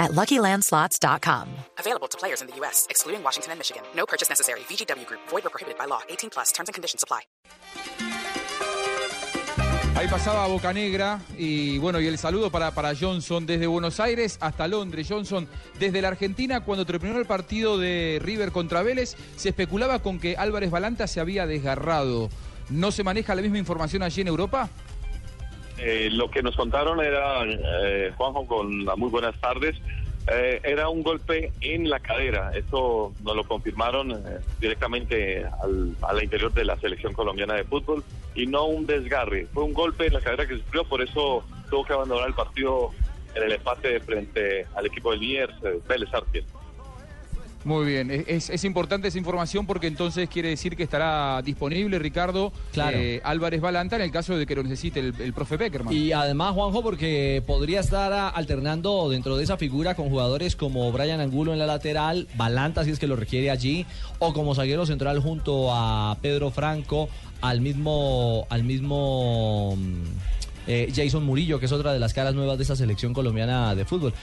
at LuckyLandSlots.com. Available to players in the U.S., excluding Washington and Michigan. No purchase necessary. VGW Group. Void or prohibited by law. 18 plus. Terms and conditions apply. Ahí pasaba Boca Negra y bueno, y el saludo para, para Johnson desde Buenos Aires hasta Londres. Johnson, desde la Argentina, cuando terminó el partido de River contra Vélez, se especulaba con que Álvarez Balanta se había desgarrado. ¿No se maneja la misma información allí en Europa? Eh, lo que nos contaron era, eh, Juanjo, con las muy buenas tardes, eh, era un golpe en la cadera. Esto nos lo confirmaron directamente al, interior de la selección colombiana de fútbol y no un desgarre. Fue un golpe en la cadera que sufrió, por eso tuvo que abandonar el partido en el empate frente al equipo del Liniers, eh, Vélez Arfield. Muy bien, es, es, importante esa información porque entonces quiere decir que estará disponible Ricardo Claro. eh, Álvarez Balanta en el caso de que lo necesite el, el profe Beckerman. Y además, Juanjo, porque podría estar alternando dentro de esa figura con jugadores como Brian Angulo en la lateral, Balanta si es que lo requiere allí, o como zaguero central junto a Pedro Franco, al mismo, al mismo mm, eh, Jason Murillo, que es otra de las caras nuevas de esa selección colombiana de fútbol.